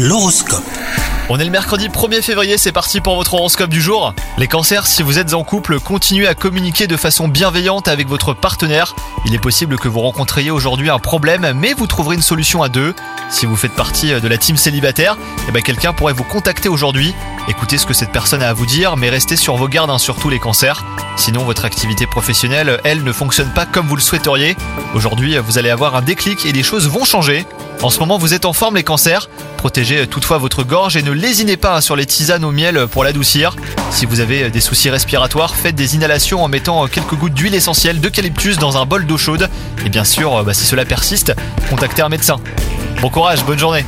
L'horoscope. On est le mercredi 1er février, c'est parti pour votre horoscope du jour. Les cancers, si vous êtes en couple, continuez à communiquer de façon bienveillante avec votre partenaire. Il est possible que vous rencontriez aujourd'hui un problème, mais vous trouverez une solution à deux. Si vous faites partie de la team célibataire, eh ben quelqu'un pourrait vous contacter aujourd'hui. Écoutez ce que cette personne a à vous dire, mais restez sur vos gardes, hein, surtout les cancers. Sinon, votre activité professionnelle, elle, ne fonctionne pas comme vous le souhaiteriez. Aujourd'hui, vous allez avoir un déclic et les choses vont changer. En ce moment, vous êtes en forme les cancers. Protégez toutefois votre gorge et ne lésinez pas sur les tisanes au miel pour l'adoucir. Si vous avez des soucis respiratoires, faites des inhalations en mettant quelques gouttes d'huile essentielle d'eucalyptus dans un bol d'eau chaude. Et bien sûr, bah, si cela persiste, contactez un médecin. Bon courage, bonne journée